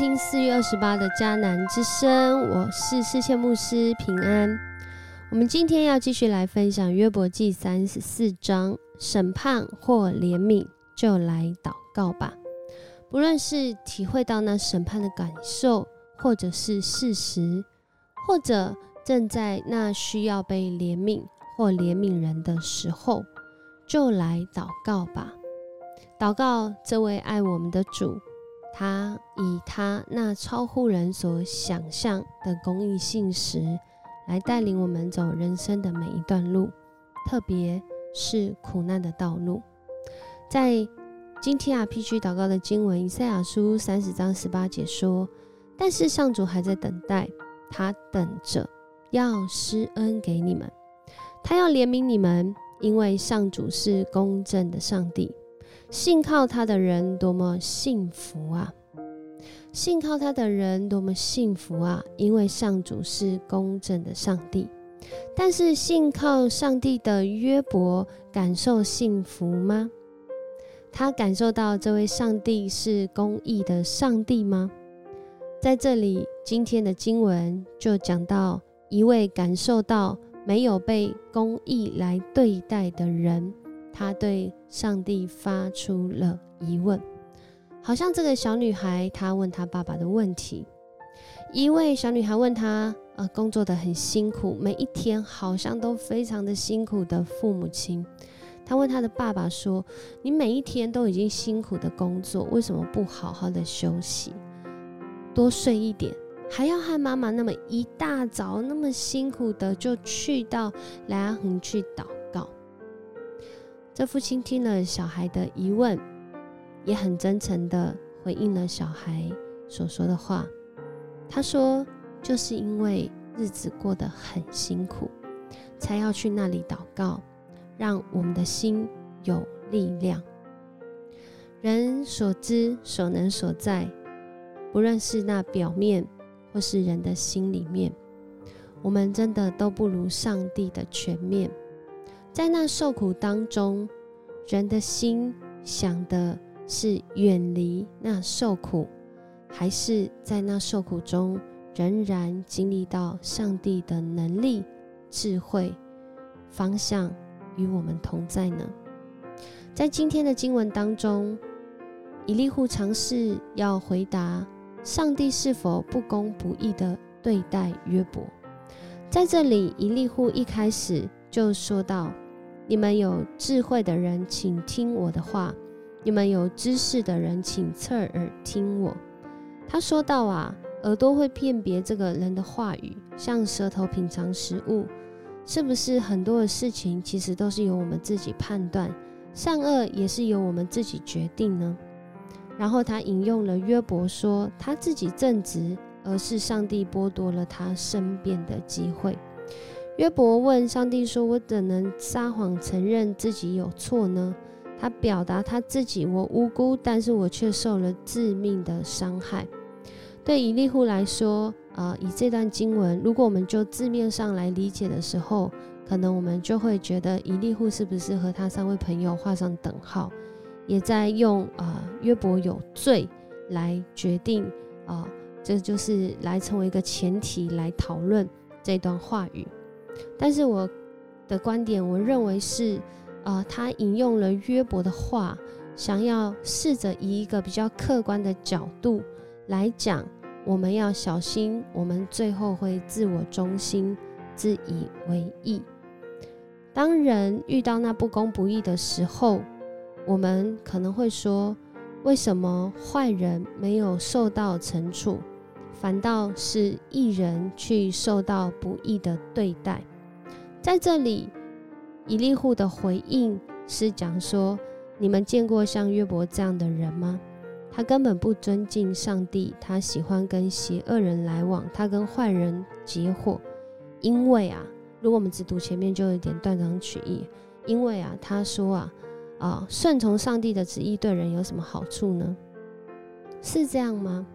听四月二十八的迦南之声，我是世界牧师平安。我们今天要继续来分享约伯记三十四章，审判或怜悯，就来祷告吧。不论是体会到那审判的感受，或者是事实，或者正在那需要被怜悯或怜悯人的时候，就来祷告吧。祷告这位爱我们的主。他以他那超乎人所想象的公义信实，来带领我们走人生的每一段路，特别是苦难的道路。在今天啊，PG 祷告的经文，以赛亚书三十章十八节说：“但是上主还在等待，他等着要施恩给你们，他要怜悯你们，因为上主是公正的上帝。”信靠他的人多么幸福啊！信靠他的人多么幸福啊！因为上主是公正的上帝。但是信靠上帝的约伯感受幸福吗？他感受到这位上帝是公义的上帝吗？在这里，今天的经文就讲到一位感受到没有被公义来对待的人。他对上帝发出了疑问，好像这个小女孩她问她爸爸的问题。一位小女孩问她：“呃，工作的很辛苦，每一天好像都非常的辛苦的父母亲。”她问她的爸爸说：“你每一天都已经辛苦的工作，为什么不好好的休息，多睡一点，还要和妈妈那么一大早那么辛苦的就去到莱阿恒去祷？”这父亲听了小孩的疑问，也很真诚的回应了小孩所说的话。他说：“就是因为日子过得很辛苦，才要去那里祷告，让我们的心有力量。人所知所能所在，不论是那表面或是人的心里面，我们真的都不如上帝的全面。”在那受苦当中，人的心想的是远离那受苦，还是在那受苦中仍然经历到上帝的能力、智慧、方向与我们同在呢？在今天的经文当中，以利户尝试要回答上帝是否不公不义的对待约伯。在这里，以利户一开始。就说到：“你们有智慧的人，请听我的话；你们有知识的人，请侧耳听我。”他说到：“啊，耳朵会辨别这个人的话语，像舌头品尝食物，是不是很多的事情其实都是由我们自己判断，善恶也是由我们自己决定呢？”然后他引用了约伯说：“他自己正直，而是上帝剥夺了他申辩的机会。”约伯问上帝说：“我怎能撒谎承认自己有错呢？”他表达他自己：“我无辜，但是我却受了致命的伤害。”对以利户来说，啊，以这段经文，如果我们就字面上来理解的时候，可能我们就会觉得以利户是不是和他三位朋友画上等号，也在用啊约伯有罪来决定啊，这就是来成为一个前提来讨论这段话语。但是我的观点，我认为是，呃，他引用了约伯的话，想要试着以一个比较客观的角度来讲，我们要小心，我们最后会自我中心、自以为意。当人遇到那不公不义的时候，我们可能会说，为什么坏人没有受到惩处？反倒是一人去受到不义的对待，在这里，以利户的回应是讲说：你们见过像约伯这样的人吗？他根本不尊敬上帝，他喜欢跟邪恶人来往，他跟坏人结伙。因为啊，如果我们只读前面，就有点断章取义。因为啊，他说啊，啊，顺从上帝的旨意对人有什么好处呢？是这样吗？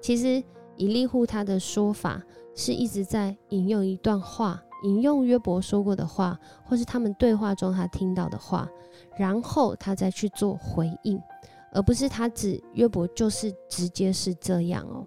其实。以利户他的说法是一直在引用一段话，引用约伯说过的话，或是他们对话中他听到的话，然后他再去做回应，而不是他指约伯就是直接是这样哦。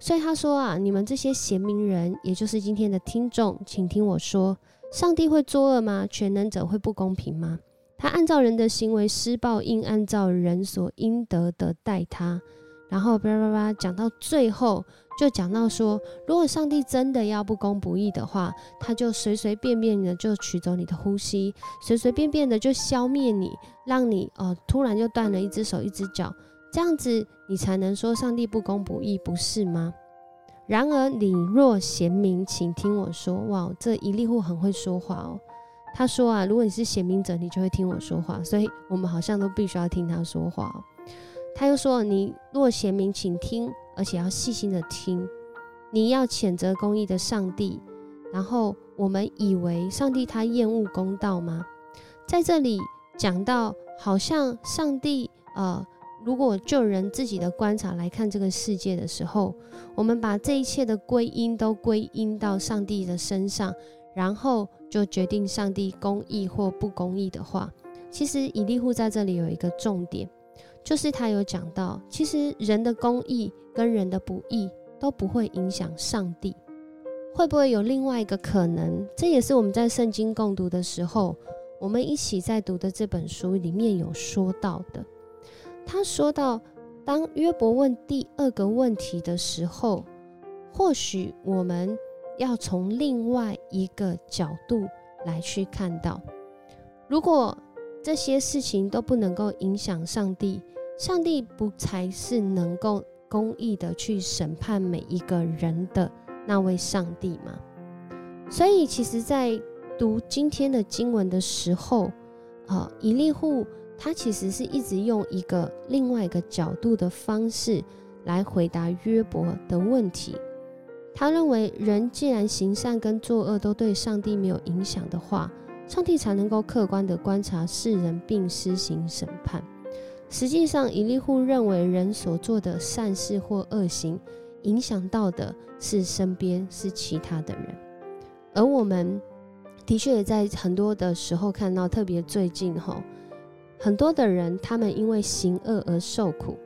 所以他说啊，你们这些贤明人，也就是今天的听众，请听我说：上帝会作恶吗？全能者会不公平吗？他按照人的行为施报应，按照人所应得的待他。然后叭叭叭讲到最后，就讲到说，如果上帝真的要不公不义的话，他就随随便便的就取走你的呼吸，随随便便的就消灭你，让你哦突然就断了一只手一只脚，这样子你才能说上帝不公不义，不是吗？然而你若贤明，请听我说，哇，这一粒户很会说话哦。他说啊，如果你是贤明者，你就会听我说话，所以我们好像都必须要听他说话。他又说，你若贤明，请听，而且要细心的听。你要谴责公义的上帝，然后我们以为上帝他厌恶公道吗？在这里讲到，好像上帝呃，如果就人自己的观察来看这个世界的时候，我们把这一切的归因都归因到上帝的身上，然后。就决定上帝公义或不公义的话，其实以利户在这里有一个重点，就是他有讲到，其实人的公义跟人的不义都不会影响上帝。会不会有另外一个可能？这也是我们在圣经共读的时候，我们一起在读的这本书里面有说到的。他说到，当约伯问第二个问题的时候，或许我们。要从另外一个角度来去看到，如果这些事情都不能够影响上帝，上帝不才是能够公义的去审判每一个人的那位上帝吗？所以，其实，在读今天的经文的时候，啊，以利户他其实是一直用一个另外一个角度的方式来回答约伯的问题。他认为，人既然行善跟作恶都对上帝没有影响的话，上帝才能够客观的观察世人并施行审判。实际上，以利户认为，人所做的善事或恶行，影响到的是身边是其他的人。而我们的确也在很多的时候看到，特别最近吼，很多的人他们因为行恶而受苦，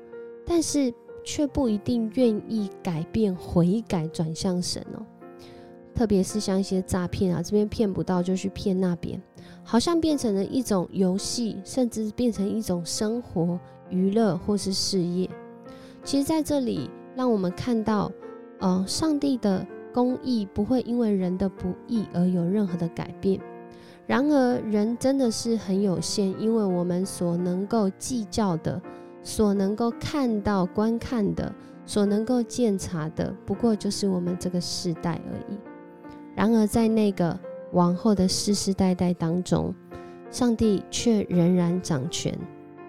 但是。却不一定愿意改变、悔改、转向神哦。特别是像一些诈骗啊，这边骗不到就去骗那边，好像变成了一种游戏，甚至变成一种生活娱乐或是事业。其实，在这里让我们看到，呃，上帝的公义不会因为人的不义而有任何的改变。然而，人真的是很有限，因为我们所能够计较的。所能够看到、观看的，所能够鉴察的，不过就是我们这个时代而已。然而，在那个往后的世世代代当中，上帝却仍然掌权，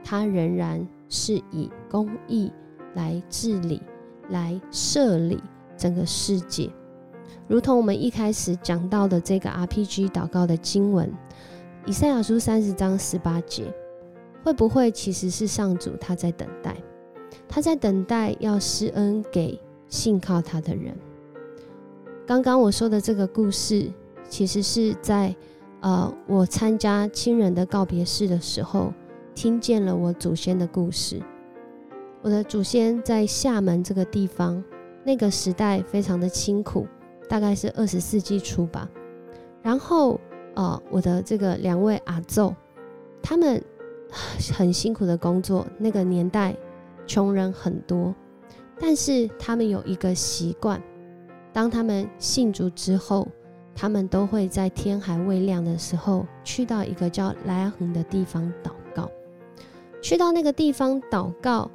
他仍然是以公义来治理、来设立整个世界。如同我们一开始讲到的这个 RPG 祷告的经文，以赛亚书三十章十八节。会不会其实是上主他在等待，他在等待要施恩给信靠他的人。刚刚我说的这个故事，其实是在呃我参加亲人的告别式的时候，听见了我祖先的故事。我的祖先在厦门这个地方，那个时代非常的清苦，大概是二十世纪初吧。然后呃我的这个两位阿奏，他们。很辛苦的工作，那个年代穷人很多，但是他们有一个习惯，当他们信主之后，他们都会在天还未亮的时候，去到一个叫莱阿恒的地方祷告。去到那个地方祷告，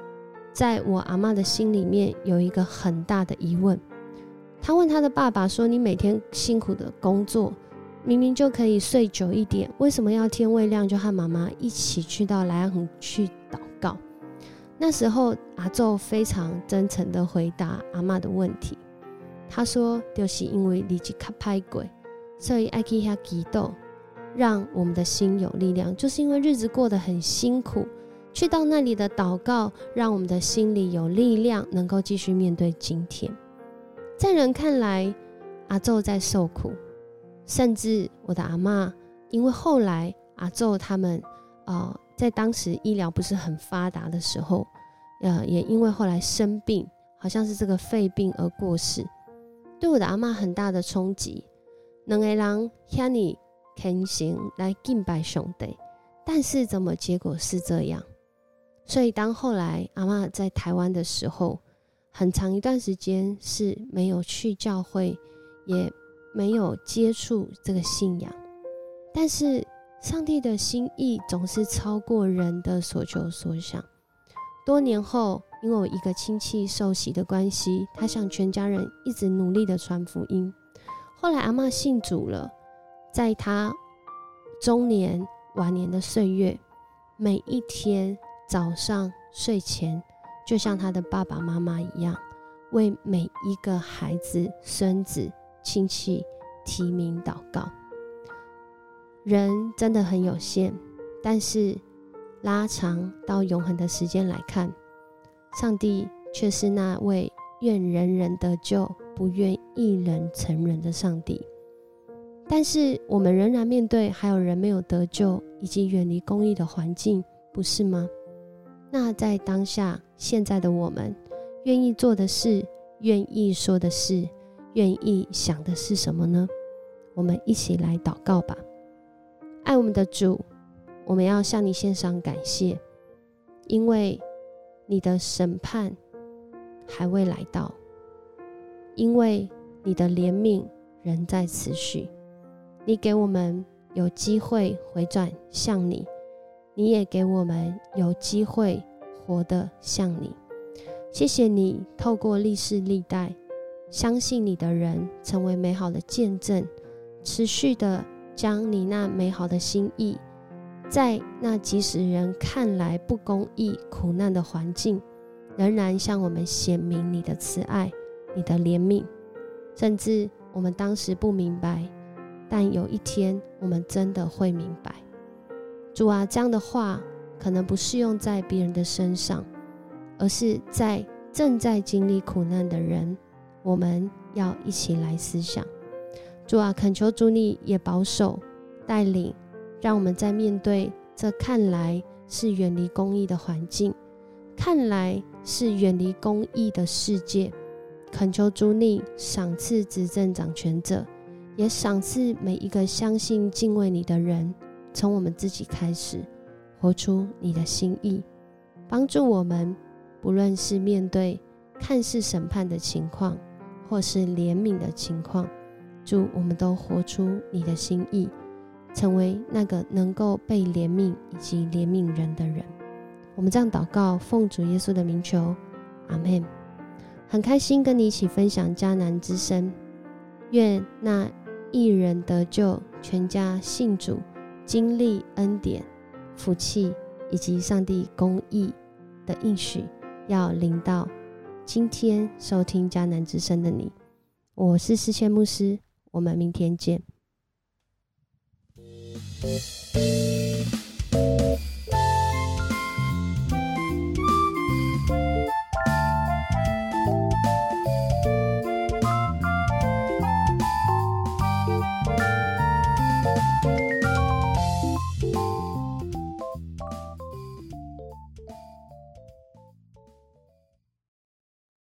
在我阿妈的心里面有一个很大的疑问，他问他的爸爸说：“你每天辛苦的工作。”明明就可以睡久一点，为什么要天未亮就和妈妈一起去到莱昂去祷告？那时候阿宙非常真诚的回答阿妈的问题，他说：“就是因为你去卡拍鬼，所以爱去遐祈祷，让我们的心有力量。就是因为日子过得很辛苦，去到那里的祷告，让我们的心里有力量，能够继续面对今天。在人看来，阿宙在受苦。”甚至我的阿妈，因为后来阿昼他们，呃，在当时医疗不是很发达的时候，呃，也因为后来生病，好像是这个肺病而过世，对我的阿妈很大的冲击。两个人向你虔诚来敬拜上帝，但是怎么结果是这样？所以当后来阿妈在台湾的时候，很长一段时间是没有去教会，也没有接触这个信仰。但是上帝的心意总是超过人的所求所想。多年后，因为我一个亲戚受洗的关系，他向全家人一直努力的传福音。后来阿妈信主了，在他中年晚年的岁月，每一天早上睡前，就像他的爸爸妈妈一样，为每一个孩子、孙子、亲戚提名祷告。人真的很有限，但是拉长到永恒的时间来看，上帝却是那位愿人人得救。不愿一人成人的上帝，但是我们仍然面对还有人没有得救以及远离公义的环境，不是吗？那在当下现在的我们，愿意做的事，愿意说的事，愿意想的是什么呢？我们一起来祷告吧。爱我们的主，我们要向你献上感谢，因为你的审判还未来到。因为你的怜悯仍在持续，你给我们有机会回转向你，你也给我们有机会活得像你。谢谢你透过历世历代相信你的人成为美好的见证，持续的将你那美好的心意，在那即使人看来不公义、苦难的环境，仍然向我们显明你的慈爱。你的怜悯，甚至我们当时不明白，但有一天我们真的会明白。主啊，这样的话可能不适用在别人的身上，而是在正在经历苦难的人，我们要一起来思想。主啊，恳求主你也保守带领，让我们在面对这看来是远离公义的环境，看来是远离公义的世界。恳求主你赏赐执政掌权者，也赏赐每一个相信敬畏你的人。从我们自己开始，活出你的心意，帮助我们，不论是面对看似审判的情况，或是怜悯的情况，祝我们都活出你的心意，成为那个能够被怜悯以及怜悯人的人。我们这样祷告，奉主耶稣的名求，阿门。很开心跟你一起分享迦南之声，愿那一人得救，全家信主，经历恩典、福气以及上帝公义的应许，要临到今天收听迦南之声的你。我是思谦牧师，我们明天见。Música